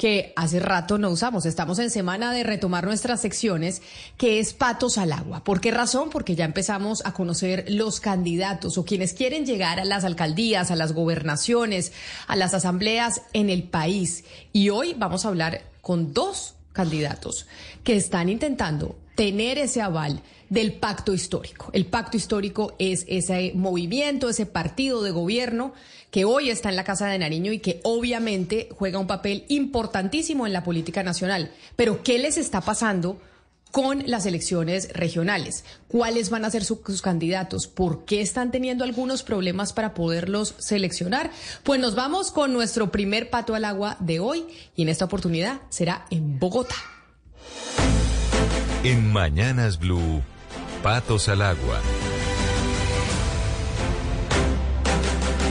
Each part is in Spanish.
que hace rato no usamos. Estamos en semana de retomar nuestras secciones, que es patos al agua. ¿Por qué razón? Porque ya empezamos a conocer los candidatos o quienes quieren llegar a las alcaldías, a las gobernaciones, a las asambleas en el país. Y hoy vamos a hablar con dos candidatos que están intentando tener ese aval del pacto histórico. El pacto histórico es ese movimiento, ese partido de gobierno que hoy está en la Casa de Nariño y que obviamente juega un papel importantísimo en la política nacional. Pero ¿qué les está pasando? con las elecciones regionales. ¿Cuáles van a ser sus candidatos? ¿Por qué están teniendo algunos problemas para poderlos seleccionar? Pues nos vamos con nuestro primer pato al agua de hoy y en esta oportunidad será en Bogotá. En Mañanas Blue, patos al agua.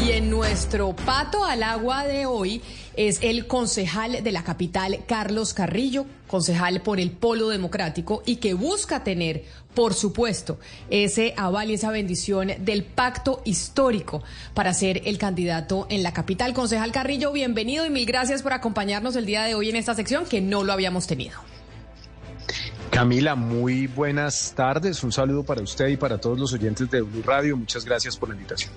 Y en nuestro pato al agua de hoy es el concejal de la capital, Carlos Carrillo, concejal por el Polo Democrático y que busca tener, por supuesto, ese aval y esa bendición del pacto histórico para ser el candidato en la capital. Concejal Carrillo, bienvenido y mil gracias por acompañarnos el día de hoy en esta sección que no lo habíamos tenido. Camila, muy buenas tardes. Un saludo para usted y para todos los oyentes de Blue Radio. Muchas gracias por la invitación.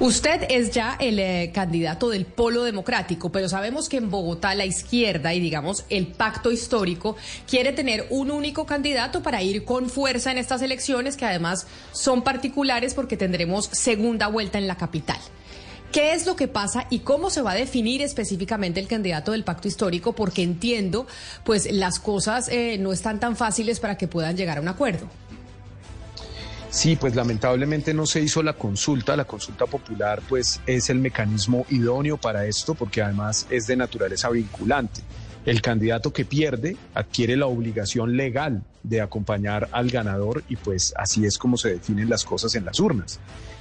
Usted es ya el eh, candidato del Polo Democrático, pero sabemos que en Bogotá la izquierda y digamos el pacto histórico quiere tener un único candidato para ir con fuerza en estas elecciones que además son particulares porque tendremos segunda vuelta en la capital. ¿Qué es lo que pasa y cómo se va a definir específicamente el candidato del pacto histórico? Porque entiendo, pues las cosas eh, no están tan fáciles para que puedan llegar a un acuerdo. Sí, pues lamentablemente no se hizo la consulta. La consulta popular pues es el mecanismo idóneo para esto porque además es de naturaleza vinculante. El candidato que pierde adquiere la obligación legal de acompañar al ganador y pues así es como se definen las cosas en las urnas.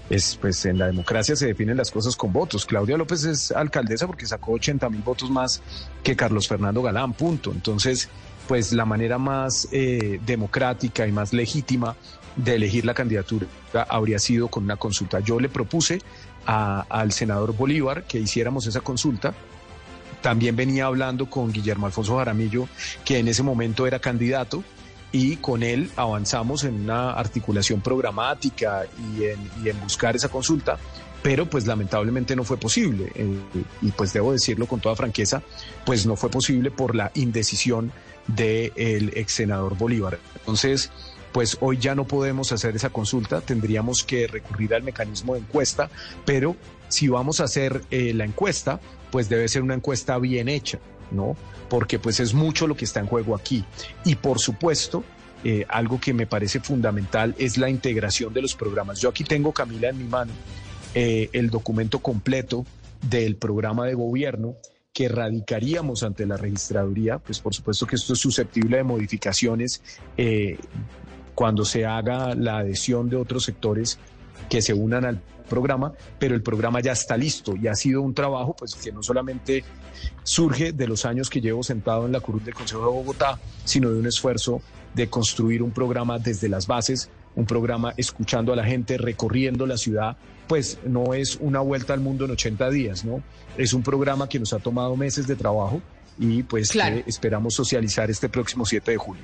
Es, pues en la democracia se definen las cosas con votos. Claudia López es alcaldesa porque sacó 80 mil votos más que Carlos Fernando Galán, punto. Entonces, pues la manera más eh, democrática y más legítima de elegir la candidatura habría sido con una consulta. Yo le propuse al senador Bolívar que hiciéramos esa consulta. También venía hablando con Guillermo Alfonso Jaramillo, que en ese momento era candidato, y con él avanzamos en una articulación programática y en, buscar esa consulta, pero pues lamentablemente no fue posible. Eh, y pues debo decirlo con toda franqueza, pues no fue posible por la indecisión del ex senador Bolívar. Entonces, pues hoy ya no podemos hacer esa consulta, tendríamos que recurrir al mecanismo de encuesta, pero si vamos a hacer eh, la encuesta, pues debe ser una encuesta bien hecha, ¿no? Porque pues es mucho lo que está en juego aquí. Y por supuesto, eh, algo que me parece fundamental es la integración de los programas. Yo aquí tengo, Camila, en mi mano eh, el documento completo del programa de gobierno que radicaríamos ante la registraduría, pues por supuesto que esto es susceptible de modificaciones cuando se haga la adhesión de otros sectores que se unan al programa, pero el programa ya está listo y ha sido un trabajo pues que no solamente surge de los años que llevo sentado en la curul del Consejo de Bogotá, sino de un esfuerzo de construir un programa desde las bases, un programa escuchando a la gente, recorriendo la ciudad, pues no es una vuelta al mundo en 80 días, ¿no? Es un programa que nos ha tomado meses de trabajo y pues esperamos socializar este próximo 7 de julio.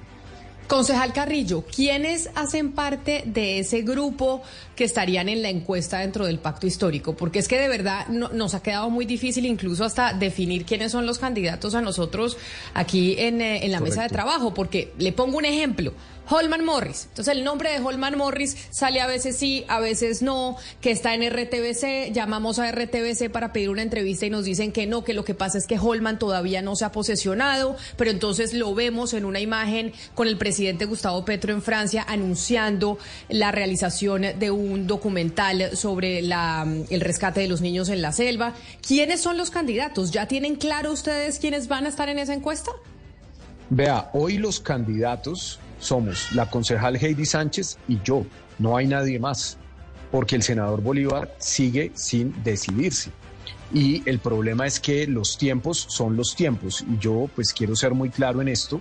Concejal Carrillo, ¿quiénes hacen parte de ese grupo que estarían en la encuesta dentro del pacto histórico? Porque es que de verdad nos ha quedado muy difícil incluso hasta definir quiénes son los candidatos a nosotros aquí en, eh, la mesa de trabajo, porque le pongo un ejemplo. Holman Morris. Entonces el nombre de Holman Morris sale a veces sí, a veces no, que está en RTBC, llamamos a RTBC para pedir una entrevista y nos dicen que no, que lo que pasa es que Holman todavía no se ha posesionado, pero entonces lo vemos en una imagen con el presidente Gustavo Petro en Francia anunciando la realización de un documental sobre la, el rescate de los niños en la selva. ¿Quiénes son los candidatos? ¿Ya tienen claro ustedes quiénes van a estar en esa encuesta? Vea, hoy los candidatos somos la concejal Heidi Sánchez y yo, no hay nadie más, porque el senador Bolívar sigue sin decidirse. Y el problema es que los tiempos son los tiempos y yo pues quiero ser muy claro en esto.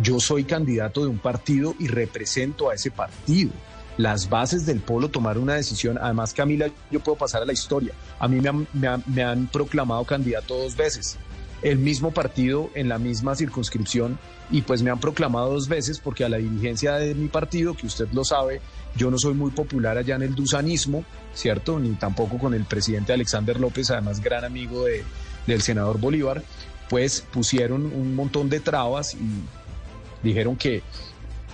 Yo soy candidato de un partido y represento a ese partido. Las bases del polo tomaron una decisión. Además, Camila, yo puedo pasar a la historia. A mí me han, me me han proclamado candidato dos veces el mismo partido en la misma circunscripción y pues me han proclamado dos veces porque a la dirigencia de mi partido, que usted lo sabe, yo no soy muy popular allá en el dusanismo, ¿cierto? Ni tampoco con el presidente Alexander López, además gran amigo de, del senador Bolívar, pues pusieron un montón de trabas y dijeron que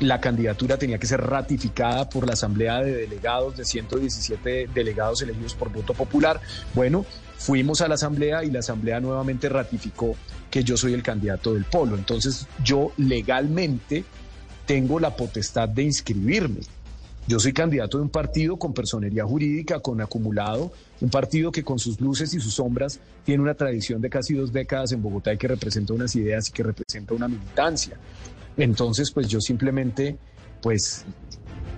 la candidatura tenía que ser ratificada por la Asamblea de Delegados de 117 delegados elegidos por voto popular. Bueno, fuimos a la Asamblea y la Asamblea nuevamente ratificó que yo soy el candidato del polo. Entonces yo legalmente tengo la potestad de inscribirme. Yo soy candidato de un partido con personería jurídica, con acumulado, un partido que con sus luces y sus sombras tiene una tradición de casi dos décadas en Bogotá y que representa unas ideas y que representa una militancia. Entonces, pues yo simplemente, pues,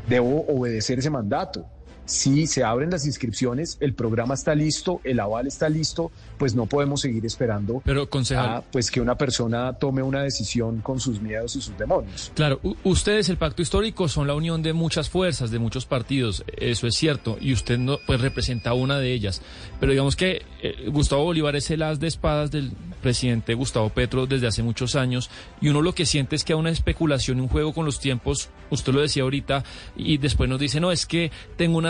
debo obedecer ese mandato. Si se abren las inscripciones, el programa está listo, el aval está listo, pues no podemos seguir esperando Pero, concejal, pues que una persona tome una decisión con sus miedos y sus demonios. Claro, ustedes, el pacto histórico, son la unión de muchas fuerzas, de muchos partidos, eso es cierto, y usted no, pues representa una de ellas. Pero digamos que eh, Gustavo Bolívar es el as de espadas del presidente Gustavo Petro desde hace muchos años, y uno lo que siente es que hay una especulación, un juego con los tiempos, usted lo decía ahorita, y después nos dice, no, es que tengo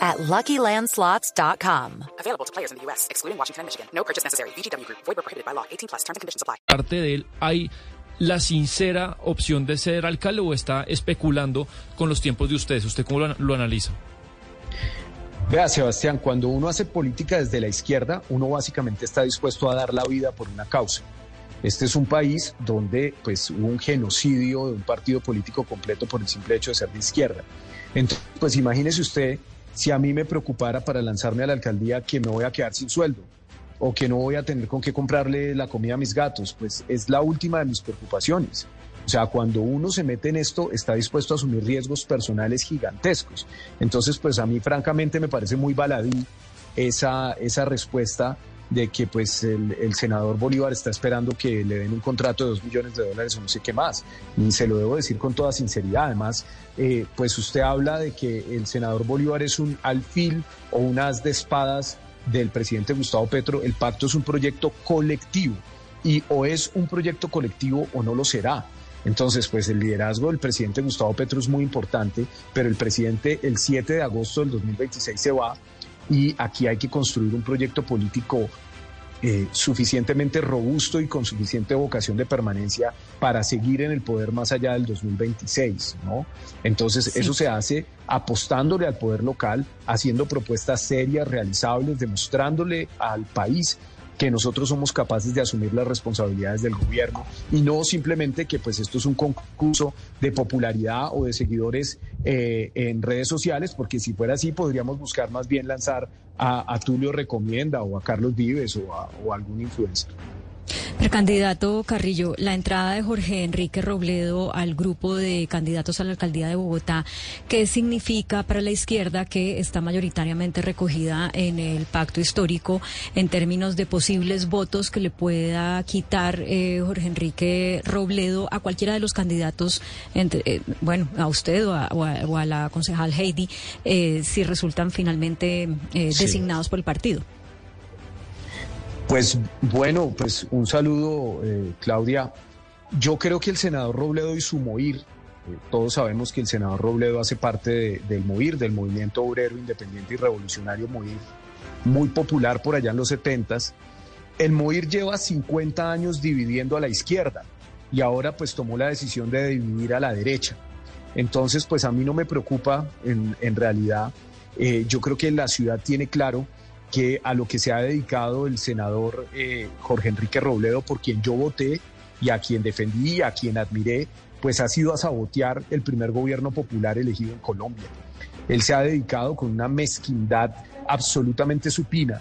at LuckyLandSlots.com. Available to players in the U.S., excluding Washington and Michigan. No purchase necessary. VGW Group. Void prohibited by law. 18 plus. Terms and conditions apply. parte de él hay la sincera opción de ser alcalde o está especulando con los tiempos de ustedes? ¿Usted cómo lo, lo analiza? Vea, Sebastián, cuando uno hace política desde la izquierda, uno básicamente está dispuesto a dar la vida por una causa. Este es un país donde pues, hubo un genocidio de un partido político completo por el simple hecho de ser de izquierda. Entonces, pues imagínese usted si a mí me preocupara para lanzarme a la alcaldía que me voy a quedar sin sueldo o que no voy a tener con qué comprarle la comida a mis gatos, pues es la última de mis preocupaciones. O sea, cuando uno se mete en esto, está dispuesto a asumir riesgos personales gigantescos. Entonces, pues a mí francamente me parece muy baladí esa, esa respuesta de que pues el, senador Bolívar está esperando que le den un contrato de dos millones de dólares o no sé qué más. Y se lo debo decir con toda sinceridad. Además, eh, pues usted habla de que el senador Bolívar es un alfil o un as de espadas del presidente Gustavo Petro. El pacto es un proyecto colectivo y o es un proyecto colectivo o no lo será. Entonces, pues el liderazgo del presidente Gustavo Petro es muy importante, pero el presidente el 7 de agosto del 2026 se va y aquí hay que construir un proyecto político eh, suficientemente robusto y con suficiente vocación de permanencia para seguir en el poder más allá del 2026, ¿no? Entonces, sí. eso se hace apostándole al poder local, haciendo propuestas serias, realizables, demostrándole al país que nosotros somos capaces de asumir las responsabilidades del gobierno y no simplemente que pues esto es un concurso de popularidad o de seguidores eh, en redes sociales, porque si fuera así podríamos buscar más bien lanzar a, Tulio Recomienda o a Carlos Vives o o a algún influencer. Precandidato Carrillo, la entrada de Jorge Enrique Robledo al grupo de candidatos a la alcaldía de Bogotá, ¿qué significa para la izquierda que está mayoritariamente recogida en el pacto histórico en términos de posibles votos que le pueda quitar eh, Jorge Enrique Robledo a cualquiera de los candidatos, entre, eh, bueno, a usted o a, o a- o a la concejal Heidi, eh, si resultan finalmente eh, Sí. designados por el partido? Pues bueno, pues un saludo, eh, Claudia. Yo creo que el senador Robledo y su MOIR, eh, todos sabemos que el senador Robledo hace parte de- del MOIR, del Movimiento Obrero Independiente y Revolucionario MOIR, muy popular por allá en los 70s. El MOIR lleva 50 años dividiendo a la izquierda y ahora pues tomó la decisión de dividir a la derecha. Entonces, pues a mí no me preocupa en, en realidad. Eh, yo creo que la ciudad tiene claro que a lo que se ha dedicado el senador eh, Jorge Enrique Robledo, por quien yo voté y a quien defendí y a quien admiré, pues ha sido a sabotear el primer gobierno popular elegido en Colombia. Él se ha dedicado con una mezquindad absolutamente supina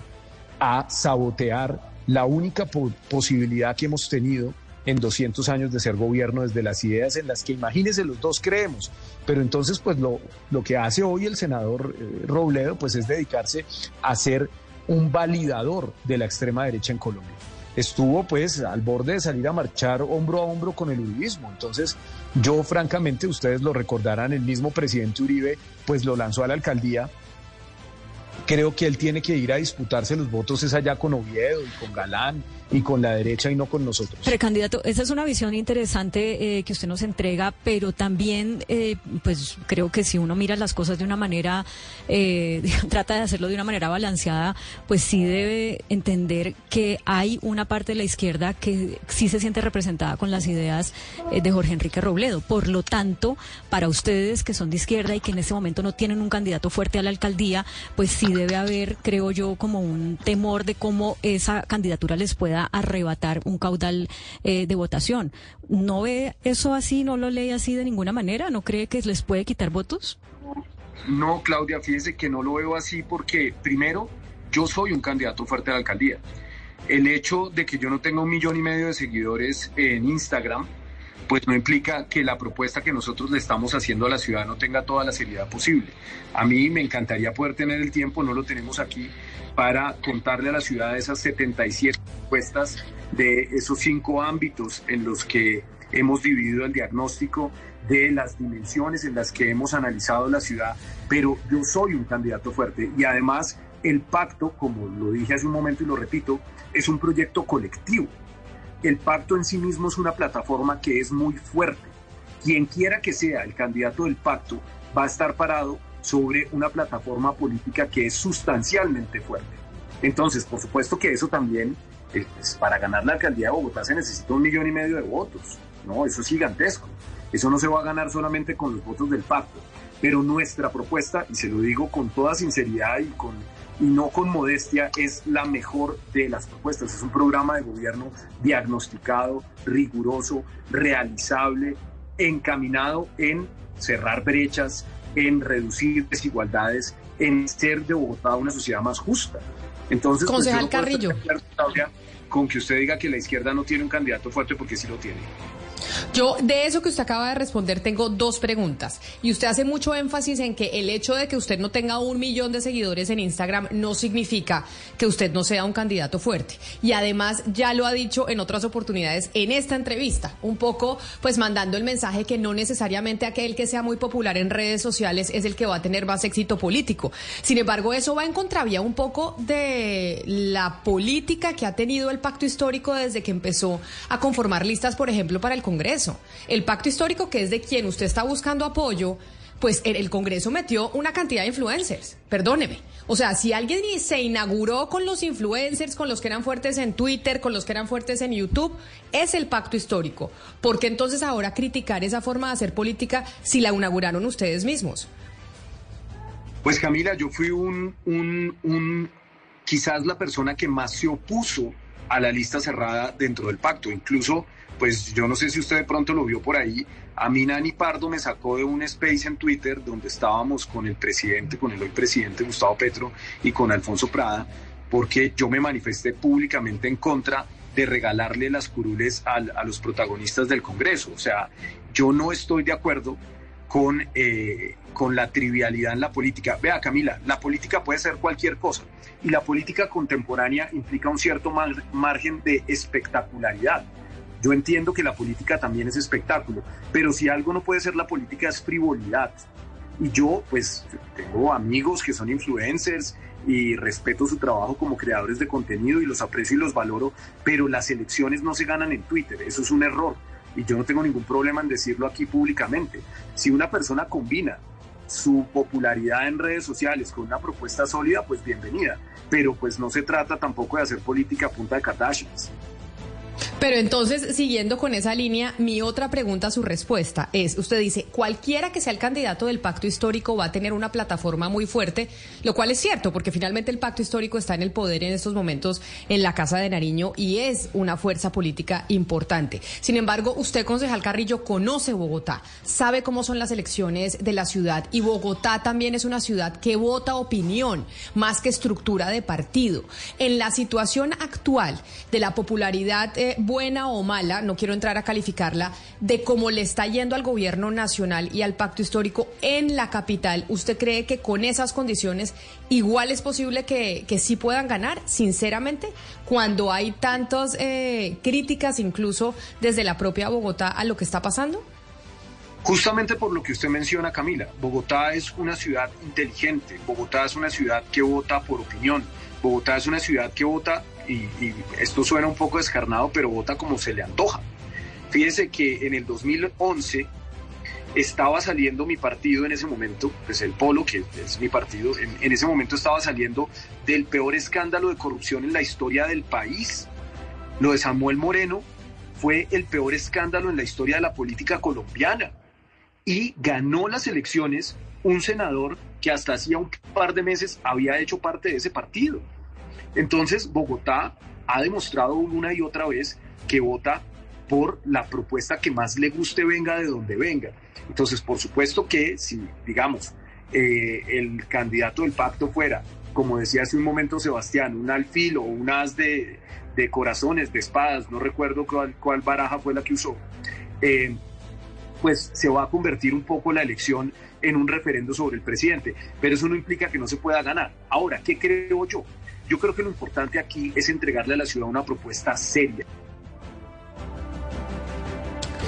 a sabotear la única po- posibilidad que hemos tenido en 200 años de ser gobierno desde las ideas en las que imagínense los dos creemos. Pero entonces pues lo, lo que hace hoy el senador eh, Robledo pues es dedicarse a ser un validador de la extrema derecha en Colombia. Estuvo pues al borde de salir a marchar hombro a hombro con el uribismo. Entonces yo francamente, ustedes lo recordarán, el mismo presidente Uribe pues lo lanzó a la alcaldía creo que él tiene que ir a disputarse los votos es allá con Oviedo y con Galán y con la derecha y no con nosotros. Precandidato, esa es una visión interesante eh, que usted nos entrega, pero también, eh, pues creo que si uno mira las cosas de una manera, eh, trata de hacerlo de una manera balanceada, pues sí debe entender que hay una parte de la izquierda que sí se siente representada con las ideas eh, de Jorge Enrique Robledo. Por lo tanto, para ustedes que son de izquierda y que en este momento no tienen un candidato fuerte a la alcaldía, pues sí debe haber, creo yo, como un temor de cómo esa candidatura les pueda arrebatar un caudal eh, de votación. ¿No ve eso así, no lo lee así de ninguna manera? ¿No cree que les puede quitar votos? No, Claudia, fíjese que no lo veo así porque, primero, yo soy un candidato fuerte a la alcaldía. El hecho de que yo no tenga un millón y medio de seguidores en Instagram, pues no implica que la propuesta que nosotros le estamos haciendo a la ciudad no tenga toda la seriedad posible. A mí me encantaría poder tener el tiempo, no lo tenemos aquí, para contarle a la ciudad esas 77 propuestas de esos cinco ámbitos en los que hemos dividido el diagnóstico de las dimensiones en las que hemos analizado la ciudad, pero yo soy un candidato fuerte y además el pacto, como lo dije hace un momento y lo repito, es un proyecto colectivo. El pacto en sí mismo es una plataforma que es muy fuerte. Quien quiera que sea el candidato del pacto va a estar parado sobre una plataforma política que es sustancialmente fuerte. Entonces, por supuesto que eso también, eh, pues, para ganar la alcaldía de Bogotá se necesita un millón y medio de votos, ¿no? Eso es gigantesco. Eso no se va a ganar solamente con los votos del pacto. Pero nuestra propuesta, y se lo digo con toda sinceridad y, con, y no con modestia, es la mejor de las propuestas. Es un programa de gobierno diagnosticado, riguroso, realizable, encaminado en cerrar brechas, en reducir desigualdades, en ser de Bogotá una sociedad más justa. Entonces, pues, Concejal no puedo estar Carrillo. con que usted diga que la izquierda no tiene un candidato fuerte porque sí lo tiene. Yo, de eso que usted acaba de responder, tengo dos preguntas. Y usted hace mucho énfasis en que el hecho de que usted no tenga un millón de seguidores en Instagram no significa que usted no sea un candidato fuerte. Y además, ya lo ha dicho en otras oportunidades en esta entrevista, un poco pues mandando el mensaje que no necesariamente aquel que sea muy popular en redes sociales es el que va a tener más éxito político. Sin embargo, eso va en contravía un poco de la política que ha tenido el pacto histórico desde que empezó a conformar listas, por ejemplo, para el Congreso. El pacto histórico, que es de quien usted está buscando apoyo, pues el Congreso metió una cantidad de influencers. Perdóneme. O sea, si alguien se inauguró con los influencers, con los que eran fuertes en Twitter, con los que eran fuertes en YouTube, es el pacto histórico. ¿Por qué entonces ahora criticar esa forma de hacer política si la inauguraron ustedes mismos? Pues Camila, yo fui un, un, un, quizás la persona que más se opuso a la lista cerrada dentro del pacto. Incluso, pues yo no sé si usted de pronto lo vio por ahí, a mí Nani Pardo me sacó de un space en Twitter donde estábamos con el presidente, con el hoy presidente Gustavo Petro y con Alfonso Prada, porque yo me manifesté públicamente en contra de regalarle las curules a, los protagonistas del Congreso. O sea, yo no estoy de acuerdo con, eh, con la trivialidad en la política. Vea, Camila, la política puede ser cualquier cosa y la política contemporánea implica un cierto mar- margen de espectacularidad. Yo entiendo que la política también es espectáculo, pero si algo no puede ser la política es frivolidad. Y yo, pues, tengo amigos que son influencers y respeto su trabajo como creadores de contenido y los aprecio y los valoro, pero las elecciones no se ganan en Twitter, eso es un error. Y yo no tengo ningún problema en decirlo aquí públicamente. Si una persona combina su popularidad en redes sociales con una propuesta sólida, pues bienvenida. Pero pues no se trata tampoco de hacer política a punta de Kardashians. Pero entonces, siguiendo con esa línea, mi otra pregunta, su respuesta es, usted dice, cualquiera que sea el candidato del pacto histórico va a tener una plataforma muy fuerte, lo cual es cierto, porque finalmente el pacto histórico está en el poder en estos momentos en la Casa de Nariño y es una fuerza política importante. Sin embargo, usted, concejal Carrillo, conoce Bogotá, sabe cómo son las elecciones de la ciudad y Bogotá también es una ciudad que vota opinión más que estructura de partido. En la situación actual de la popularidad eh, buena o mala, no quiero entrar a calificarla, de cómo le está yendo al gobierno nacional y al pacto histórico en la capital, ¿usted cree que con esas condiciones igual es posible que, que sí puedan ganar, sinceramente, cuando hay tantas eh, críticas incluso desde la propia Bogotá a lo que está pasando? Justamente por lo que usted menciona, Camila, Bogotá es una ciudad inteligente, Bogotá es una ciudad que vota por opinión, Bogotá es una ciudad que vota, y, y esto suena un poco descarnado, pero vota como se le antoja. Fíjese que en el 2011 estaba saliendo mi partido en ese momento, pues el Polo, que es mi partido, en, en ese momento estaba saliendo del peor escándalo de corrupción en la historia del país. Lo de Samuel Moreno fue el peor escándalo en la historia de la política colombiana y ganó las elecciones un senador que hasta hacía un par de meses había hecho parte de ese partido. Entonces, Bogotá ha demostrado una y otra vez que vota por la propuesta que más le guste venga de donde venga. Entonces, por supuesto que si, digamos, eh, el candidato del pacto fuera, como decía hace un momento Sebastián, un alfil o un as de, de corazones, de espadas, no recuerdo cuál, cuál baraja fue la que usó, eh, pues se va a convertir un poco la elección en un referendo sobre el presidente. Pero eso no implica que no se pueda ganar. Ahora, ¿qué creo yo? Yo creo que lo importante aquí es entregarle a la ciudad una propuesta seria.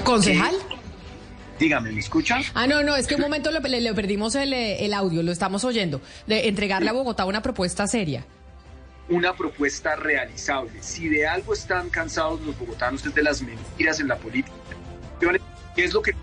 ¿Concejal? Dígame, ¿me escucha? Ah, no, no, es que un momento le, le- le perdimos el, eh, el audio, lo estamos oyendo. De entregarle a Bogotá una propuesta seria. Una propuesta realizable. Si de algo están cansados los bogotanos es de las mentiras en la política. ¿Qué es lo que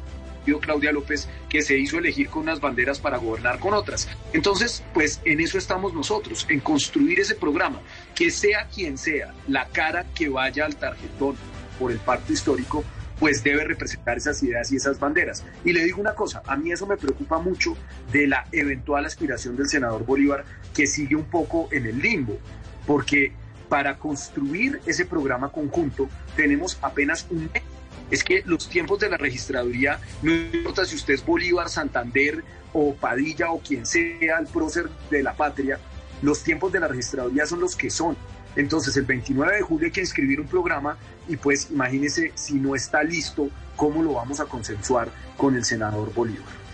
pidió Claudia López que se hizo elegir con unas banderas para gobernar con otras? Entonces, pues en eso estamos nosotros, en construir ese programa, que sea quien sea, la cara que vaya al tarjetón por el pacto histórico, pues debe representar esas ideas y esas banderas. Y le digo una cosa, a mí eso me preocupa mucho de la eventual aspiración del senador Bolívar, que sigue un poco en el limbo, porque para construir ese programa conjunto tenemos apenas un mes. Es que los tiempos de la registraduría, no importa si usted es Bolívar, Santander o Padilla o quien sea el prócer de la patria, los tiempos de la registraduría son los que son. Entonces, el 29 de julio hay que inscribir un programa y pues imagínese si no está listo, cómo lo vamos a consensuar con el senador Bolívar.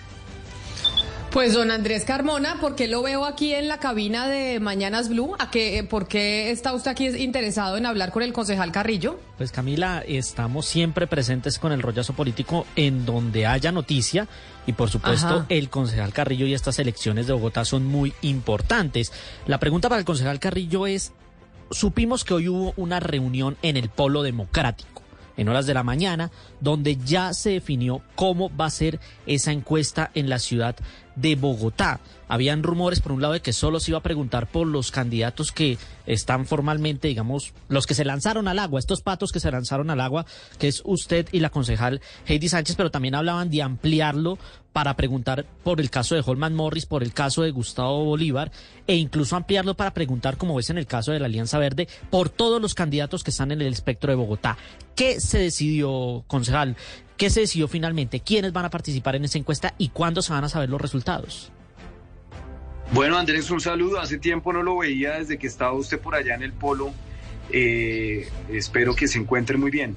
Pues don Andrés Carmona, ¿por qué lo veo aquí en la cabina de Mañanas Blue? ¿A qué, ¿Por qué está usted aquí interesado en hablar con el concejal Carrillo? Pues Camila, estamos siempre presentes con el rollazo político en donde haya noticia y por supuesto Ajá. el concejal Carrillo y estas elecciones de Bogotá son muy importantes. La pregunta para el concejal Carrillo es, supimos que hoy hubo una reunión en el Polo Democrático en horas de la mañana, donde ya se definió cómo va a ser esa encuesta en la ciudad de Bogotá. Habían rumores, por un lado, de que solo se iba a preguntar por los candidatos que están formalmente, digamos, los que se lanzaron al agua, estos patos que se lanzaron al agua, que es usted y la concejal Heidi Sánchez, pero también hablaban de ampliarlo para preguntar por el caso de Holman Morris, por el caso de Gustavo Bolívar, e incluso ampliarlo para preguntar, como es en el caso de la Alianza Verde, por todos los candidatos que están en el espectro de Bogotá. ¿Qué se decidió, concejal? ¿Qué se decidió finalmente? ¿Quiénes van a participar en esa encuesta y cuándo se van a saber los resultados? Bueno, Andrés, un saludo. Hace tiempo no lo veía desde que estaba usted por allá en el polo Eh, espero que se encuentre muy bien.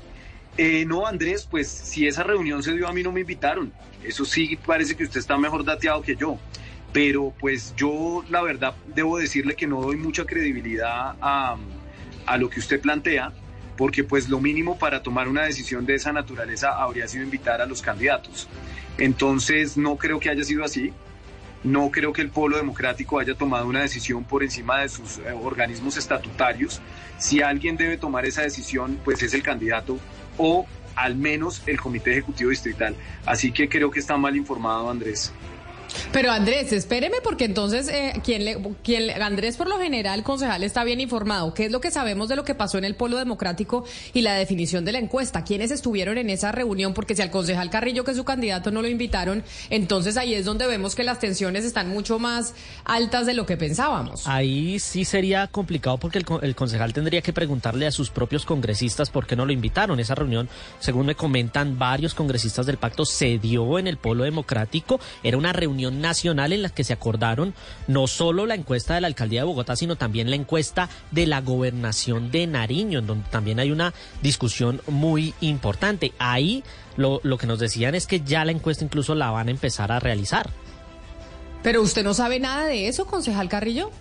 Eh, no, Andrés, pues si esa reunión se dio a mí no me invitaron. Eso sí parece que usted está mejor dateado que yo. Pero pues yo la verdad debo decirle que no doy mucha credibilidad a, a lo que usted plantea, porque pues lo mínimo para tomar una decisión de esa naturaleza habría sido invitar a los candidatos. Entonces no creo que haya sido así. No creo que el Polo Democrático haya tomado una decisión por encima de sus eh, organismos estatutarios. Si alguien debe tomar esa decisión, pues es el candidato o al menos el Comité Ejecutivo Distrital. Así que creo que está mal informado Andrés. Pero Andrés, espéreme porque entonces, eh, ¿quién le, quién Andrés por lo general, concejal, está bien informado. ¿Qué es lo que sabemos de lo que pasó en el Polo Democrático y la definición de la encuesta? ¿Quiénes estuvieron en esa reunión? Porque si al concejal Carrillo, que es su candidato, no lo invitaron, entonces ahí es donde vemos que las tensiones están mucho más altas de lo que pensábamos. Ahí sí sería complicado porque el, el concejal tendría que preguntarle a sus propios congresistas por qué no lo invitaron. Esa reunión, según me comentan varios congresistas del pacto, se dio en el Polo Democrático. Era una reunión nacional en la que se acordaron no solo la encuesta de la alcaldía de Bogotá, sino también la encuesta de la gobernación de Nariño, en donde también hay una discusión muy importante. Ahí lo, lo que nos decían es que ya la encuesta incluso la van a empezar a realizar. Pero usted no sabe nada de eso, concejal Carrillo.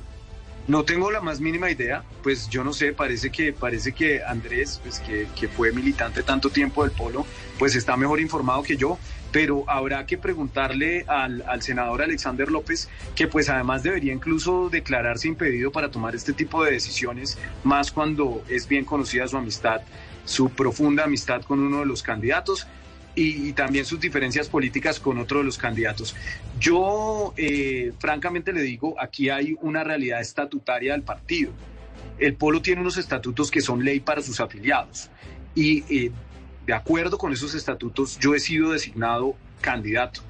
No tengo la más mínima idea, pues yo no sé, parece que, parece que Andrés, pues que, que fue militante tanto tiempo del Polo, pues está mejor informado que yo, pero habrá que preguntarle al, al senador Alexander López, que pues además debería incluso declararse impedido para tomar este tipo de decisiones, más cuando es bien conocida su amistad, su profunda amistad con uno de los candidatos y, y también sus diferencias políticas con otro de los candidatos. Yo, eh, francamente le digo, aquí hay una realidad estatutaria del partido. El Polo tiene unos estatutos que son ley para sus afiliados y eh, de acuerdo con esos estatutos yo he sido designado candidato.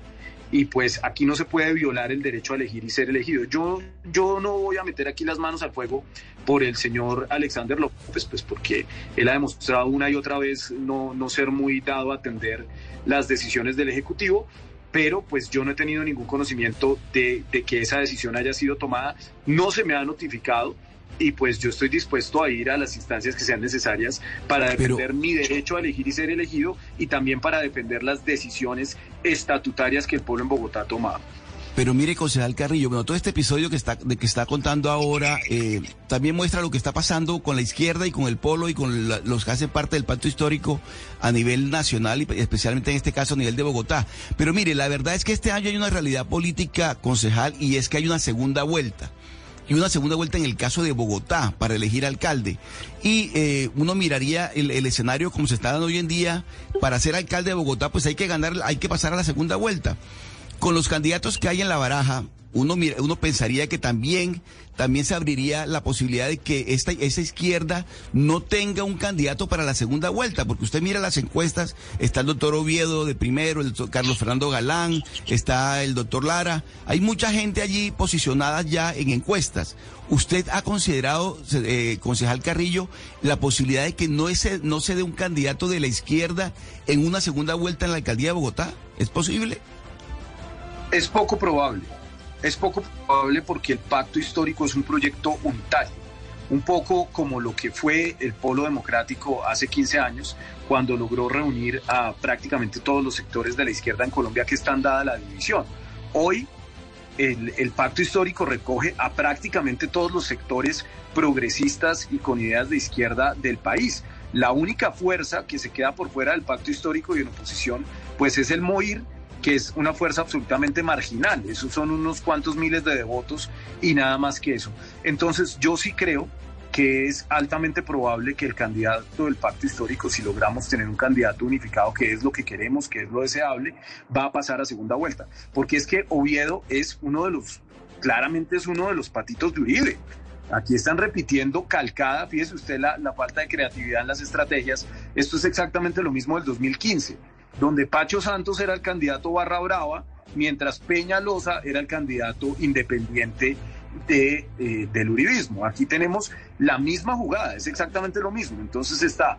Y pues aquí no se puede violar el derecho a elegir y ser elegido. Yo, yo no voy a meter aquí las manos al fuego por el señor Alexander López, pues porque él ha demostrado una y otra vez no, no ser muy dado a atender las decisiones del Ejecutivo, pero pues yo no he tenido ningún conocimiento de, de que esa decisión haya sido tomada, no se me ha notificado y pues yo estoy dispuesto a ir a las instancias que sean necesarias para defender mi derecho a elegir y ser elegido y también para defender las decisiones estatutarias que el pueblo en Bogotá ha tomado. Pero mire, concejal Carrillo, bueno, todo este episodio que está, de que está contando ahora eh, también muestra lo que está pasando con la izquierda y con el polo y con la- los que hacen parte del pacto histórico a nivel nacional y especialmente en este caso a nivel de Bogotá. Pero mire, la verdad es que este año hay una realidad política, concejal, y es que hay una segunda vuelta. Y una segunda vuelta en el caso de Bogotá para elegir alcalde. Y eh, uno miraría el, el escenario como se está dando hoy en día. Para ser alcalde de Bogotá, pues hay que ganar, hay que pasar a la segunda vuelta con los candidatos que hay en la baraja, uno, mira- uno pensaría que también, también se abriría la posibilidad de que esta, esa izquierda no tenga un candidato para la segunda vuelta, porque usted mira las encuestas, está el doctor Oviedo de primero, el doctor Carlos Fernando Galán, está el doctor Lara, hay mucha gente allí posicionada ya en encuestas. ¿Usted ha considerado, eh, concejal Carrillo, la posibilidad de que no, ese, no se dé un candidato de la izquierda en una segunda vuelta en la alcaldía de Bogotá? ¿Es posible? Es poco probable. Es poco probable porque el pacto histórico es un proyecto unitario, un poco como lo que fue el Polo Democrático hace 15 años, cuando logró reunir a prácticamente todos los sectores de la izquierda en Colombia que están dada la división. Hoy el, pacto histórico recoge a prácticamente todos los sectores progresistas y con ideas de izquierda del país. La única fuerza que se queda por fuera del pacto histórico y en oposición, pues es el MOIR, que es una fuerza absolutamente marginal. Esos son unos cuantos miles de devotos y nada más que eso. Entonces yo sí creo que es altamente probable que el candidato del pacto histórico, si logramos tener un candidato unificado, que es lo que queremos, que es lo deseable, va a pasar a segunda vuelta. Porque es que Oviedo es uno de los, claramente es uno de los patitos de Uribe. Aquí están repitiendo calcada, fíjese usted la, la falta de creatividad en las estrategias. Esto es exactamente lo mismo del 2015 donde Pacho Santos era el candidato barra brava, mientras Peña Loza era el candidato independiente de, eh, del uribismo. Aquí tenemos la misma jugada, es exactamente lo mismo. Entonces está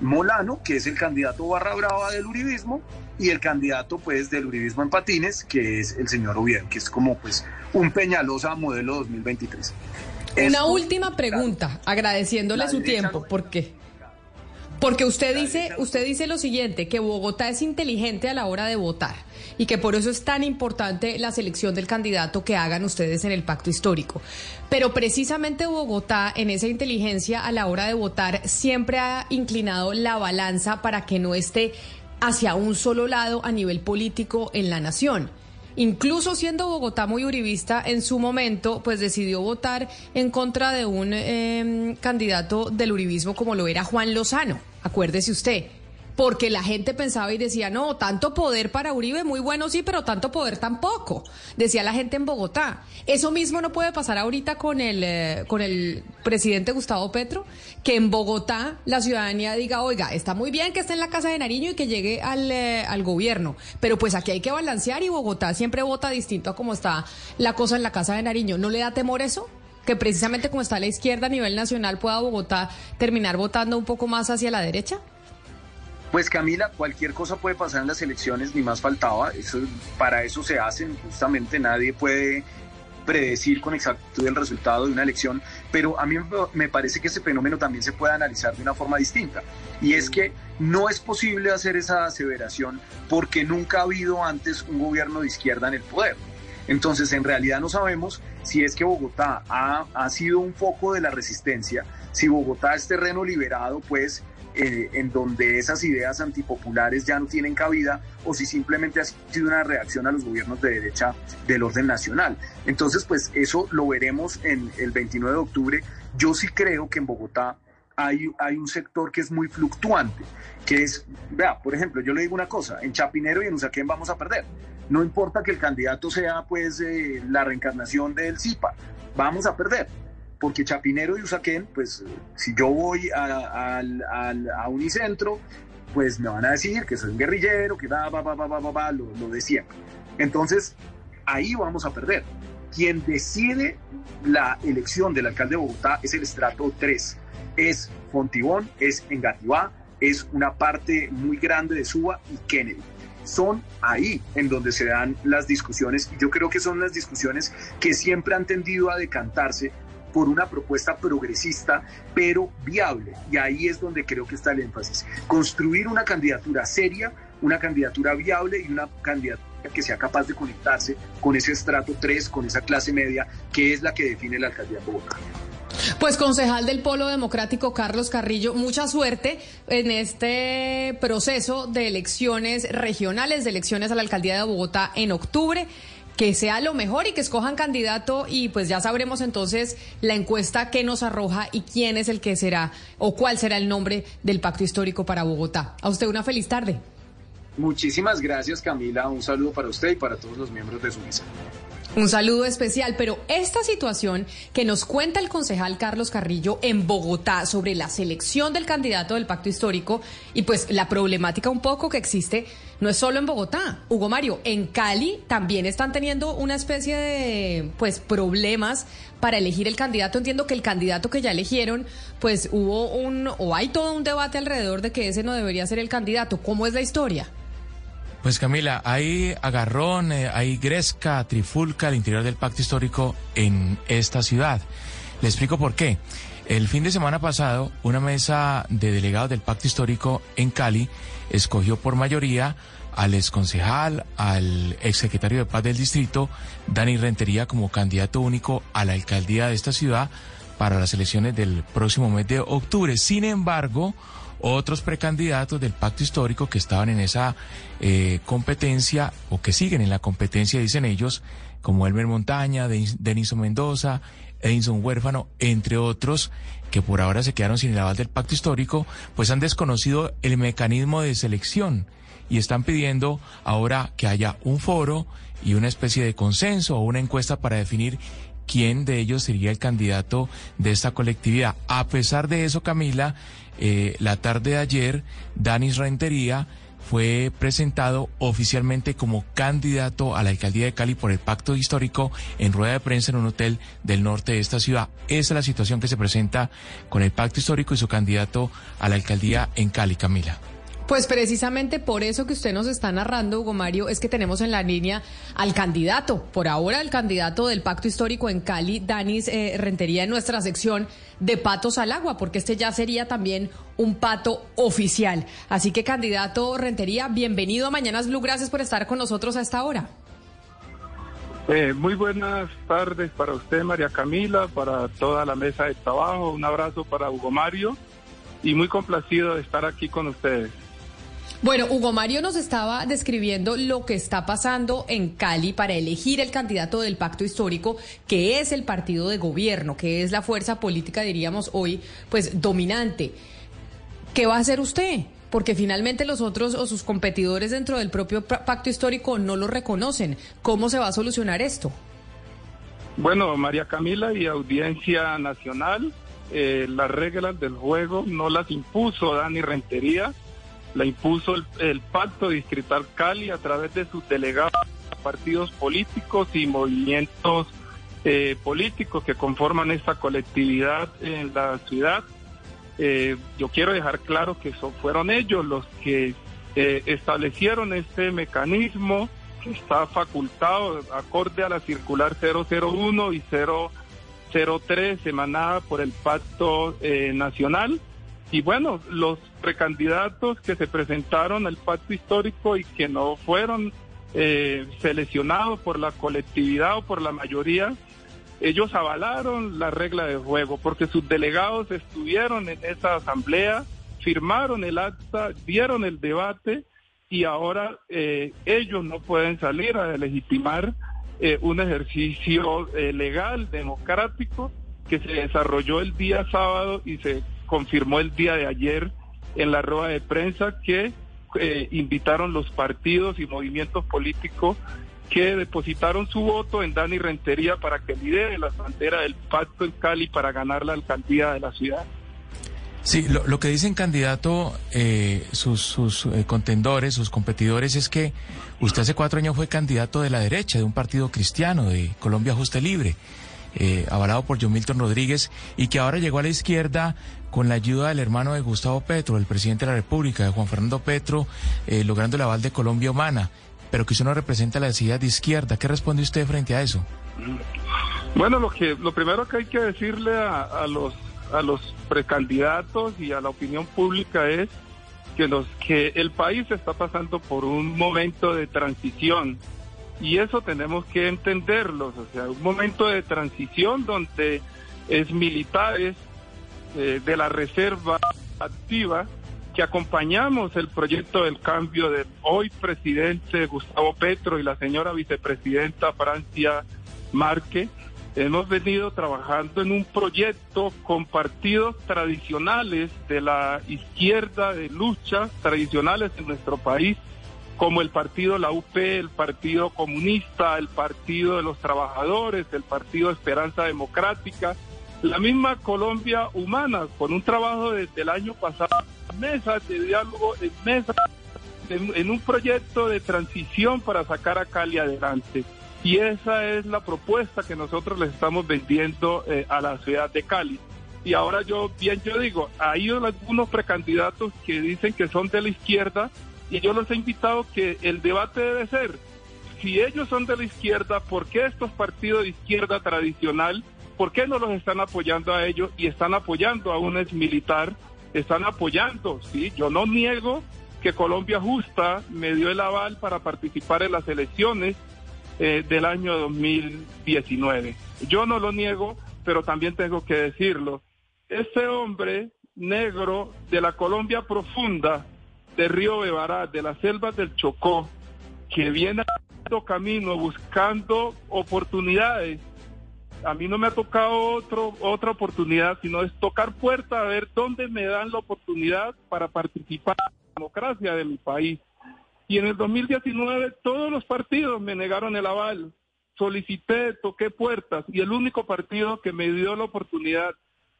Molano, que es el candidato barra brava del uribismo, y el candidato pues del uribismo en patines, que es el señor Oviedo, que es como pues un Peñalosa modelo 2023. Una última pregunta, agradeciéndole su tiempo, no- ¿por qué? Porque usted dice, usted dice lo siguiente, que Bogotá es inteligente a la hora de votar y que por eso es tan importante la selección del candidato que hagan ustedes en el pacto histórico. Pero precisamente Bogotá, en esa inteligencia a la hora de votar, siempre ha inclinado la balanza para que no esté hacia un solo lado a nivel político en la nación. Incluso siendo Bogotá muy uribista en su momento, pues decidió votar en contra de un eh, candidato del uribismo como lo era Juan Lozano. Acuérdese usted. Porque la gente pensaba y decía, no, tanto poder para Uribe, muy bueno sí, pero tanto poder tampoco. Decía la gente en Bogotá. Eso mismo no puede pasar ahorita con el, eh, con el presidente Gustavo Petro, que en Bogotá la ciudadanía diga, oiga, está muy bien que esté en la Casa de Nariño y que llegue al, eh, al gobierno, pero pues aquí hay que balancear y Bogotá siempre vota distinto a cómo está la cosa en la Casa de Nariño. ¿No le da temor eso? Que precisamente como está la izquierda a nivel nacional pueda Bogotá terminar votando un poco más hacia la derecha? Pues Camila, cualquier cosa puede pasar en las elecciones, ni más faltaba. Eso, para eso se hacen, justamente nadie puede predecir con exactitud el resultado de una elección, pero a mí me- parece que ese fenómeno también se puede analizar de una forma distinta. Y es que no es posible hacer esa aseveración porque nunca ha habido antes un gobierno de izquierda en el poder. Entonces, en realidad no sabemos si es que Bogotá ha, ha sido un foco de la resistencia, si Bogotá es terreno liberado, pues eh, en donde esas ideas antipopulares ya no tienen cabida o si simplemente ha sido una reacción a los gobiernos de derecha del orden nacional. Entonces, pues eso lo veremos en el 29 de octubre. Yo sí creo que en Bogotá hay, hay un sector que es muy fluctuante, que es, vea, por ejemplo, yo le digo una cosa, en Chapinero y en Usaquén vamos a perder. No importa que el candidato sea pues eh, la reencarnación del CIPA, vamos a perder porque Chapinero y Usaquén, pues si yo voy a, al- al- a Unicentro, pues me van a decir que soy un guerrillero, que va, va, va, va, va, va, lo, lo de siempre. Entonces, ahí vamos a perder. Quien decide la elección del alcalde de Bogotá es el estrato 3. Es Fontibón, es Engativá, es una parte muy grande de Suba y Kennedy. Son ahí en donde se dan las discusiones y yo creo que son las discusiones que siempre han tendido a decantarse por una propuesta progresista, pero viable. Y ahí es donde creo que está el énfasis. Construir una candidatura seria, una candidatura viable y una candidatura que sea capaz de conectarse con ese estrato 3, con esa clase media, que es la que define la alcaldía de Bogotá. Pues concejal del Polo Democrático Carlos Carrillo, mucha suerte en este proceso de elecciones regionales, de elecciones a la alcaldía de Bogotá en octubre. Que sea lo mejor y que escojan candidato y pues ya sabremos entonces la encuesta que nos arroja y quién es el que será o cuál será el nombre del pacto histórico para Bogotá. A usted una feliz tarde. Muchísimas gracias Camila, un saludo para usted y para todos los miembros de su mesa. Un saludo especial, pero esta situación que nos cuenta el concejal Carlos Carrillo en Bogotá sobre la selección del candidato del pacto histórico y pues la problemática un poco que existe no es solo en Bogotá. Hugo Mario, en Cali también están teniendo una especie de pues problemas para elegir el candidato. Entiendo que el candidato que ya eligieron, pues hubo un o hay todo un debate alrededor de que ese no debería ser el candidato. ¿Cómo es la historia? Pues Camila, hay agarrón, eh, hay gresca, trifulca al interior del pacto histórico en esta ciudad. Le explico por qué. El fin de semana pasado, una mesa de delegados del pacto histórico en Cali escogió por mayoría al exconcejal, al exsecretario de paz del distrito, Dani Rentería, como candidato único a la alcaldía de esta ciudad para las elecciones del próximo mes de octubre. Sin embargo, otros precandidatos del pacto histórico que estaban en esa eh, competencia o que siguen en la competencia, dicen ellos, como Elmer Montaña, Denis- Denison Mendoza, Edinson Huérfano, entre otros, que por ahora se quedaron sin el aval del pacto histórico, pues han desconocido el mecanismo de selección y están pidiendo ahora que haya un foro y una especie de consenso o una encuesta para definir quién de ellos sería el candidato de esta colectividad. A pesar de eso, Camila, eh, la tarde de ayer, Danis Rentería fue presentado oficialmente como candidato a la alcaldía de Cali por el pacto histórico en rueda de prensa en un hotel del norte de esta ciudad. Esa es la situación que se presenta con el pacto histórico y su candidato a la alcaldía en Cali, Camila. Pues precisamente por eso que usted nos está narrando, Hugo Mario, es que tenemos en la línea al candidato, por ahora el candidato del Pacto Histórico en Cali, Danis eh, Rentería, en nuestra sección de Patos al Agua, porque este ya sería también un pato oficial. Así que, candidato Rentería, bienvenido a Mañanas Blue, gracias por estar con nosotros a esta hora. Eh, muy buenas tardes para usted, María Camila, para toda la mesa de trabajo. Un abrazo para Hugo Mario y muy complacido de estar aquí con ustedes. Bueno, Hugo Mario nos estaba describiendo lo que está pasando en Cali para elegir el candidato del pacto histórico, que es el partido de gobierno, que es la fuerza política, diríamos hoy, pues dominante. ¿Qué va a hacer usted? Porque finalmente los otros o sus competidores dentro del propio pacto histórico no lo reconocen. ¿Cómo se va a solucionar esto? Bueno, María Camila y audiencia nacional, eh, las reglas del juego no las impuso Dani Rentería la impuso el, Pacto Distrital Cali a través de sus delegados, partidos políticos y movimientos eh, políticos que conforman esta colectividad en la ciudad. Eh, yo quiero dejar claro que son, fueron ellos los que eh, establecieron este mecanismo que está facultado acorde a la circular 001 y 003 emanada por el Pacto Nacional y bueno, los precandidatos que se presentaron al pacto histórico y que no fueron eh, seleccionados por la colectividad o por la mayoría, ellos avalaron la regla de juego porque sus delegados estuvieron en esa asamblea, firmaron el acta, dieron el debate y ahora eh, ellos no pueden salir a legitimar eh, un ejercicio legal, democrático, que se desarrolló el día sábado y se confirmó el día de ayer en la rueda de prensa que eh, invitaron los partidos y movimientos políticos que depositaron su voto en Dani Rentería para que lidere la frontera del pacto en Cali para ganar la alcaldía de la ciudad. Sí, lo, que dicen candidato eh, sus, eh, contendores, sus competidores, es que usted hace cuatro años fue candidato de la derecha, de un partido cristiano, de Colombia Justa y Libre eh, avalado por John Milton Rodríguez, y que ahora llegó a la izquierda con la ayuda del hermano de Gustavo Petro, el presidente de la República, de Juan Fernando Petro, eh, logrando el aval de Colombia Humana, pero que usted no representa la ideas de izquierda. ¿Qué responde usted frente a eso? Bueno, lo que lo primero que hay que decirle a, los a los precandidatos y a la opinión pública es que los que el país está pasando por un momento de transición y eso tenemos que entenderlo, o sea, un momento de transición donde es militares eh, de la reserva activa que acompañamos el proyecto del cambio del hoy presidente Gustavo Petro y la señora vicepresidenta Francia Marque. Hemos venido trabajando en un proyecto con partidos tradicionales de la izquierda de lucha, tradicionales en nuestro país, como el partido La UP, el Partido Comunista, el Partido de los Trabajadores, el Partido Esperanza Democrática, la misma Colombia Humana, con un trabajo desde el año pasado, mesas de diálogo, en mesas, en, un proyecto de transición para sacar a Cali adelante. Y esa es la propuesta que nosotros les estamos vendiendo eh, a la ciudad de Cali. Y ahora yo, bien yo digo, hay algunos precandidatos que dicen que son de la izquierda, y yo les he invitado que el debate debe ser, si ellos son de la izquierda, ¿por qué estos partidos de izquierda tradicional, por qué no los están apoyando a ellos y están apoyando a un ex militar? Están apoyando, sí, yo no niego que Colombia Justa me dio el aval para participar en las elecciones eh, del año 2019. Yo no lo niego, pero también tengo que decirlo. Este hombre negro de la Colombia profunda, de Río Bebará, de las selvas del Chocó, que viene a camino buscando oportunidades. A mí no me ha tocado otro, otra oportunidad, sino es tocar puerta a ver dónde me dan la oportunidad para participar en la democracia de mi país. Y en el 2019 todos los partidos me negaron el aval. Solicité, toqué puertas y el único partido que me dio la oportunidad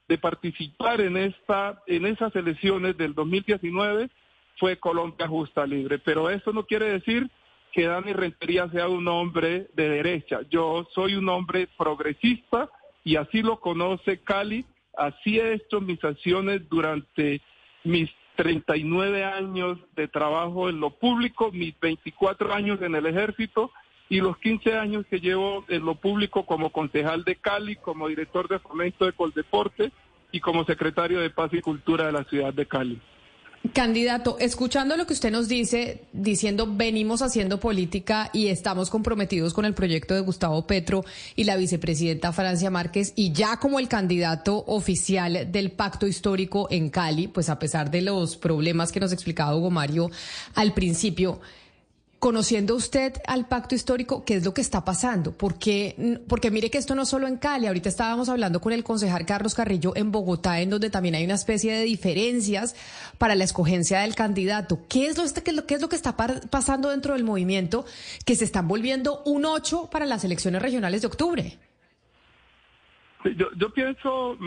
de participar en esta en esas elecciones del 2019 fue Colombia Justa Libre. Pero eso no quiere decir que Dani Rentería sea un hombre de derecha. Yo soy un hombre progresista y así lo conoce Cali. Así he hecho mis acciones durante mis 39 años de trabajo en lo público, mis 24 años en el ejército y los 15 años que llevo en lo público como concejal de Cali, como director de fomento de Coldeporte y como secretario de Paz y Cultura de la ciudad de Cali. Candidato, escuchando lo que usted nos dice, diciendo venimos haciendo política y estamos comprometidos con el proyecto de Gustavo Petro y la vicepresidenta Francia Márquez y ya como el candidato oficial del pacto histórico en Cali, pues a pesar de los problemas que nos explicaba Hugo Mario al principio, conociendo usted al pacto histórico, ¿qué es lo que está pasando? Porque, porque mire que esto no solo en Cali, ahorita estábamos hablando con el concejal Carlos Carrillo en Bogotá, en donde también hay una especie de diferencias para la escogencia del candidato. ¿Qué es lo, qué es lo, qué es lo que está pasando dentro del movimiento que se están volviendo un 8 para las elecciones regionales de octubre? Yo, yo pienso,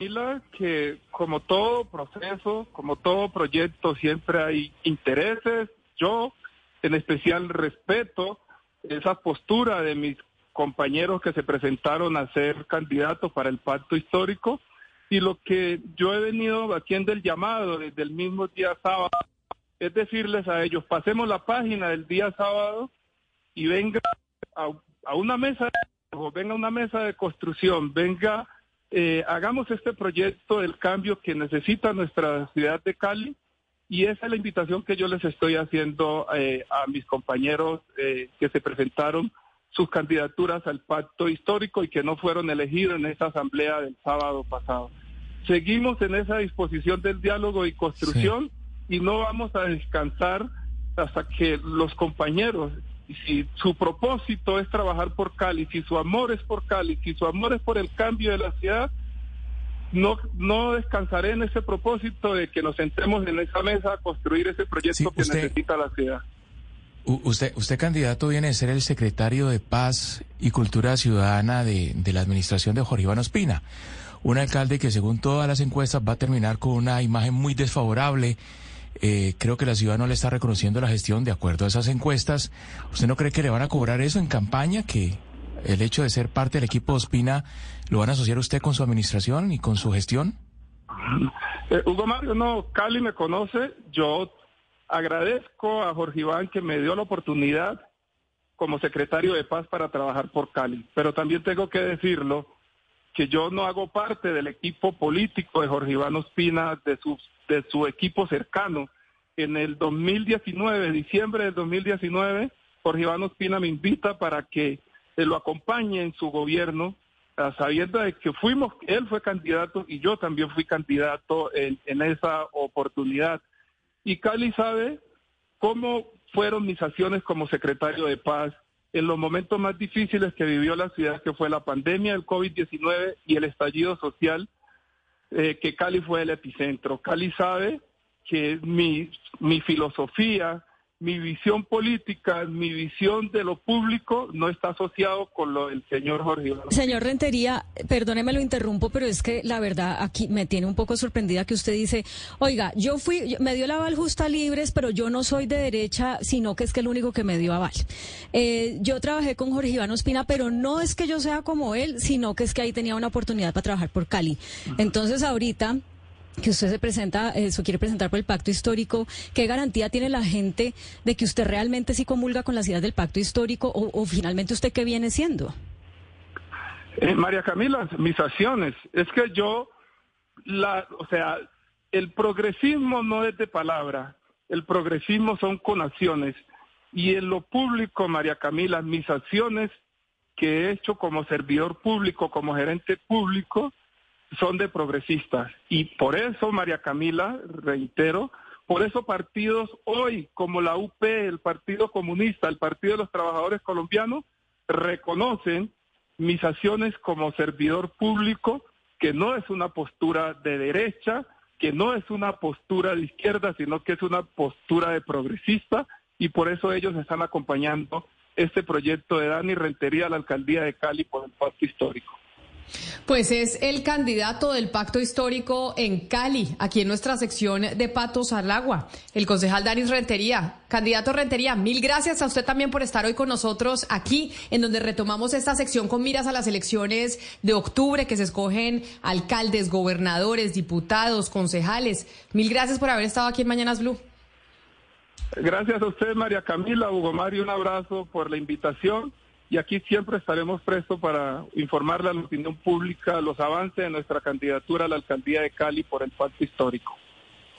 Mila, que como todo proceso, como todo proyecto, siempre hay intereses. Yo en especial respeto esa postura de mis compañeros que se presentaron a ser candidatos para el pacto histórico. Y lo que yo he venido haciendo el llamado desde el mismo día sábado es decirles a ellos, pasemos la página del día sábado y venga a, una mesa, o venga a una mesa de construcción, venga, eh, hagamos este proyecto del cambio que necesita nuestra ciudad de Cali y esa es la invitación que yo les estoy haciendo eh, a mis compañeros eh, que se presentaron sus candidaturas al pacto histórico y que no fueron elegidos en esa asamblea del sábado pasado. Seguimos en esa disposición del diálogo y construcción y no vamos a descansar hasta que los compañeros, si su propósito es trabajar por Cali, si su amor es por Cali, si su amor es por el cambio de la ciudad, no, no descansaré en ese propósito de que nos sentemos en esa mesa a construir ese proyecto que necesita la ciudad. Usted, usted, candidato, viene a ser el secretario de Paz y Cultura Ciudadana de, de la administración de Jorge Iván Ospina. Un alcalde que, según todas las encuestas, va a terminar con una imagen muy desfavorable. Eh, creo que la ciudad no le está reconociendo la gestión de acuerdo a esas encuestas. ¿Usted no cree que le van a cobrar eso en campaña? Que el hecho de ser parte del equipo Ospina lo van a asociar usted con su administración y con su gestión? Eh, Hugo Mario, no, Cali me conoce. Yo agradezco a Jorge Iván que me dio la oportunidad como secretario de paz para trabajar por Cali. Pero también tengo que decirlo que yo no hago parte del equipo político de Jorge Iván Ospina, de su, de su equipo cercano. En el 2019, diciembre del 2019, Jorge Iván Ospina me invita para que lo acompañe en su gobierno, sabiendo que fuimos, él fue candidato y yo también fui candidato en, esa oportunidad. Y Cali sabe cómo fueron mis acciones como secretario de paz en los momentos más difíciles que vivió la ciudad, que fue la pandemia del COVID-19 y el estallido social, eh, que Cali fue el epicentro. Cali sabe que mi, mi filosofía, mi visión política, mi visión de lo público no está asociado con lo del señor Jorge Iván. Señor Rentería, perdóneme lo interrumpo, pero es que la verdad aquí me tiene un poco sorprendida que usted dice, oiga, yo fui, me dio la aval justa libres, pero yo no soy de derecha, sino que es que el único que me dio aval. Eh, yo trabajé con Jorge Iván Ospina, pero no es que yo sea como él, sino que es que ahí tenía una oportunidad para trabajar por Cali. Entonces ahorita que usted se presenta, eso quiere presentar por el pacto histórico, ¿qué garantía tiene la gente de que usted realmente sí comulga con las ideas del pacto histórico o, finalmente usted qué viene siendo? Eh, María Camila, mis acciones, es que yo, la, o sea, el progresismo no es de palabra, el progresismo son con acciones. Y en lo público, María Camila, mis acciones que he hecho como servidor público, como gerente público, son de progresistas. Y por eso, María Camila, reitero, por eso partidos hoy como la UP, el Partido Comunista, el Partido de los Trabajadores Colombianos, reconocen mis acciones como servidor público, que no es una postura de derecha, que no es una postura de izquierda, sino que es una postura de progresista, y por eso ellos están acompañando este proyecto de Dani Rentería a la alcaldía de Cali por el pacto histórico. Pues es el candidato del pacto histórico en Cali, aquí en nuestra sección de Patos al Agua, el concejal Daris Rentería. Candidato Rentería, mil gracias a usted también por estar hoy con nosotros aquí, en donde retomamos esta sección con miras a las elecciones de octubre, que se escogen alcaldes, gobernadores, diputados, concejales. Mil gracias por haber estado aquí en Mañanas Blue. Gracias a usted, María Camila, Hugo Mario, un abrazo por la invitación y aquí siempre estaremos prestos para informarle a la opinión pública los avances de nuestra candidatura a la alcaldía de Cali por el pacto histórico.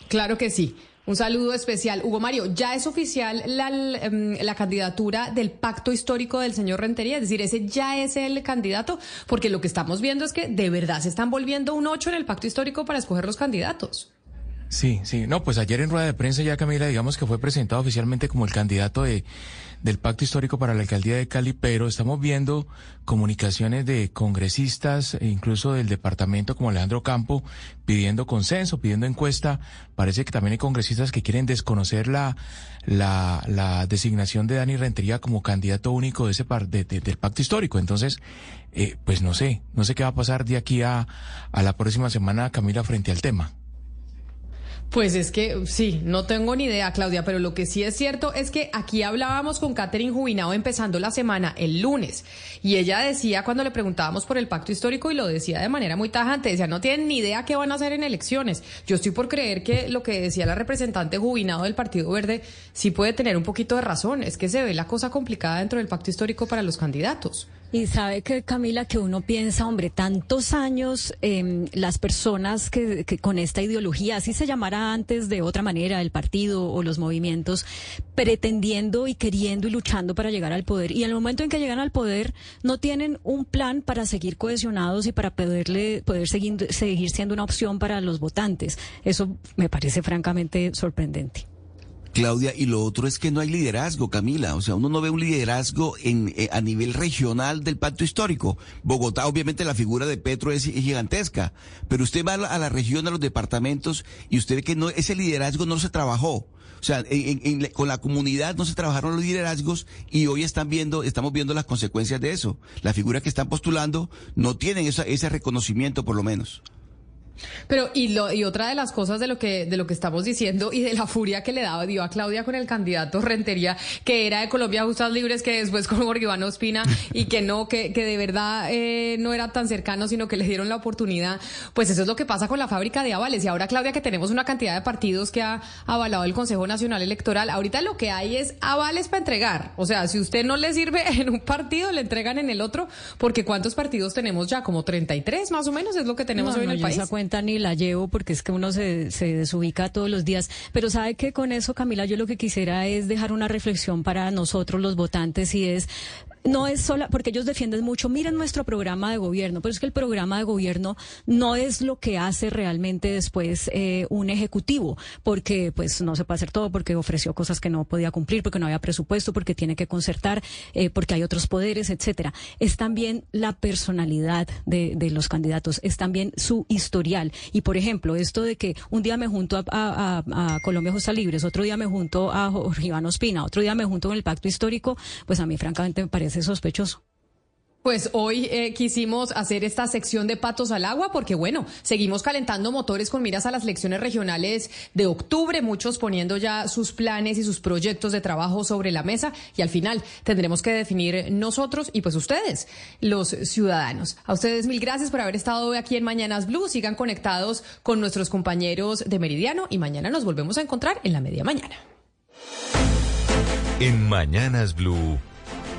Claro que sí. Un saludo especial. Hugo Mario, ¿ya es oficial la, em, la, candidatura del pacto histórico del señor Rentería? Es decir, ¿ese ya es el candidato? Porque lo que estamos viendo es que de verdad se están volviendo un ocho en el pacto histórico para escoger los candidatos. Sí, sí. No, pues ayer en rueda de prensa ya Camila, digamos que fue presentado oficialmente como el candidato de, del Pacto Histórico para la Alcaldía de Cali, pero estamos viendo comunicaciones de congresistas e incluso del departamento como Alejandro Campo pidiendo consenso, pidiendo encuesta. Parece que también hay congresistas que quieren desconocer la, la, la designación de Dani Rentería como candidato único de ese par, de, del Pacto Histórico. Entonces, eh, pues no sé, no sé qué va a pasar de aquí a, a la próxima semana, Camila, frente al tema. Pues es que sí, no tengo ni idea, Claudia, pero lo que sí es cierto es que aquí hablábamos con Catherine Jubinado empezando la semana el lunes y ella decía cuando le preguntábamos por el pacto histórico y lo decía de manera muy tajante, decía, no tienen ni idea qué van a hacer en elecciones. Yo estoy por creer que lo que decía la representante Jubinado del Partido Verde sí puede tener un poquito de razón, es que se ve la cosa complicada dentro del pacto histórico para los candidatos. Y sabe que, Camila, que uno piensa, hombre, tantos años eh, las personas que, que, con esta ideología, así se llamara antes de otra manera el partido o los movimientos, pretendiendo y queriendo y luchando para llegar al poder. Y en el momento en que llegan al poder, no tienen un plan para seguir cohesionados y para poderle, poder seguir, seguir siendo una opción para los votantes. Eso me parece francamente sorprendente. Claudia, y lo otro es que no hay liderazgo, Camila. O sea, uno no ve un liderazgo en, eh, a nivel regional del pacto histórico. Bogotá, obviamente, la figura de Petro es, gigantesca, pero usted va a la, región, a los departamentos, y usted ve que no, ese liderazgo no se trabajó. O sea, con la comunidad no se trabajaron los liderazgos y hoy están viendo, estamos viendo las consecuencias de eso. Las figuras que están postulando no tienen ese reconocimiento, por lo menos. Pero y lo y otra de las cosas de lo que de lo que estamos diciendo y de la furia que le daba dio a Claudia con el candidato Rentería que era de Colombia Justas Libres que después con Jorge Iván Ospina y que no que, que de verdad eh, no era tan cercano sino que le dieron la oportunidad. Pues eso es lo que pasa con la fábrica de avales. Y ahora Claudia que tenemos una cantidad de partidos que ha avalado el Consejo Nacional Electoral ahorita lo que hay es avales para entregar. O sea si usted no le sirve en un partido le entregan en el otro porque cuántos partidos tenemos ya como 33 más o menos es lo que tenemos hoy en el país ni la llevo porque es que uno se, se desubica todos los días. Pero sabe que con eso, Camila, yo lo que quisiera es dejar una reflexión para nosotros los votantes y es no es sola, porque ellos defienden mucho, miren nuestro programa de gobierno, pero es que el programa de gobierno no es lo que hace realmente después eh, un ejecutivo, porque pues no se puede hacer todo, porque ofreció cosas que no podía cumplir, porque no había presupuesto, porque tiene que concertar, eh, porque hay otros poderes, etcétera. Es también la personalidad de, de, los candidatos, es también su historial. Y por ejemplo, esto de que un día me junto a, Colombia Justa Libres, otro día me junto a Jorge Iván Ospina, otro día me junto con el Pacto Histórico, pues a mí francamente me parece sospechoso. Pues hoy eh, quisimos hacer esta sección de patos al agua porque, bueno, seguimos calentando motores con miras a las elecciones regionales de octubre, muchos poniendo ya sus planes y sus proyectos de trabajo sobre la mesa y al final tendremos que definir nosotros y pues ustedes, los ciudadanos. A ustedes mil gracias por haber estado hoy aquí en Mañanas Blue. Sigan conectados con nuestros compañeros de Meridiano y mañana nos volvemos a encontrar en la media mañana. En Mañanas Blue.